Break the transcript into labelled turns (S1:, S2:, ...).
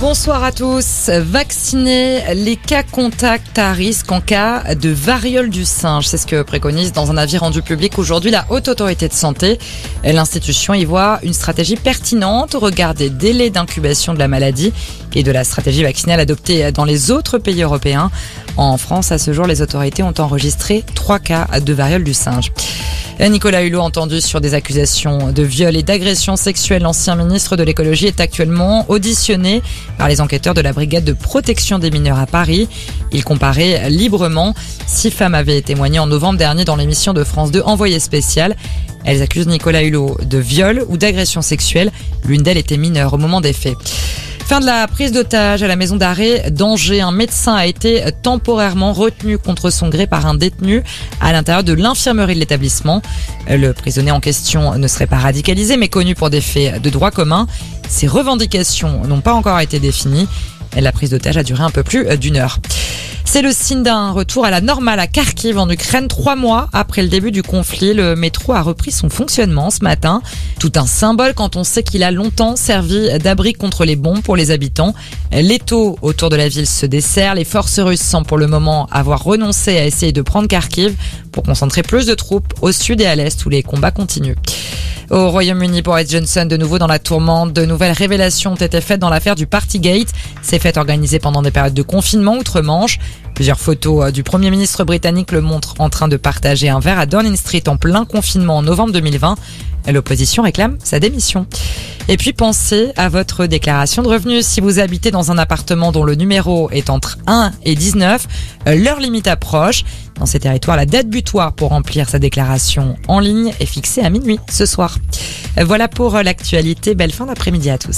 S1: Bonsoir à tous. Vacciner les cas contacts à risque en cas de variole du singe. C'est ce que préconise dans un avis rendu public aujourd'hui la Haute Autorité de Santé. L'institution y voit une stratégie pertinente au regard des délais d'incubation de la maladie et de la stratégie vaccinale adoptée dans les autres pays européens. En France, à ce jour, les autorités ont enregistré trois cas de variole du singe. Nicolas Hulot, entendu sur des accusations de viol et d'agression sexuelle, l'ancien ministre de l'écologie est actuellement auditionné par les enquêteurs de la brigade de protection des mineurs à Paris. Il comparait librement. Six femmes avaient témoigné en novembre dernier dans l'émission de France 2 Envoyé spécial. Elles accusent Nicolas Hulot de viol ou d'agression sexuelle. L'une d'elles était mineure au moment des faits. Fin de la prise d'otage à la maison d'arrêt d'Angers. Un médecin a été temporairement retenu contre son gré par un détenu à l'intérieur de l'infirmerie de l'établissement. Le prisonnier en question ne serait pas radicalisé mais connu pour des faits de droit commun. Ses revendications n'ont pas encore été définies. La prise d'otage a duré un peu plus d'une heure. C'est le signe d'un retour à la normale à Kharkiv en Ukraine. Trois mois après le début du conflit, le métro a repris son fonctionnement ce matin. Tout un symbole quand on sait qu'il a longtemps servi d'abri contre les bombes pour les habitants. L'étau autour de la ville se dessert. Les forces russes semblent pour le moment avoir renoncé à essayer de prendre Kharkiv pour concentrer plus de troupes au sud et à l'est où les combats continuent. Au Royaume-Uni, Boris Johnson de nouveau dans la tourmente. De nouvelles révélations ont été faites dans l'affaire du Partygate. Ces fêtes organisées pendant des périodes de confinement outre-Manche. Plusieurs photos du Premier ministre britannique le montrent en train de partager un verre à Downing Street en plein confinement en novembre 2020. L'opposition réclame sa démission. Et puis pensez à votre déclaration de revenus. Si vous habitez dans un appartement dont le numéro est entre 1 et 19, l'heure limite approche. Dans ces territoires, la date butoir pour remplir sa déclaration en ligne est fixée à minuit ce soir. Voilà pour l'actualité. Belle fin d'après-midi à tous.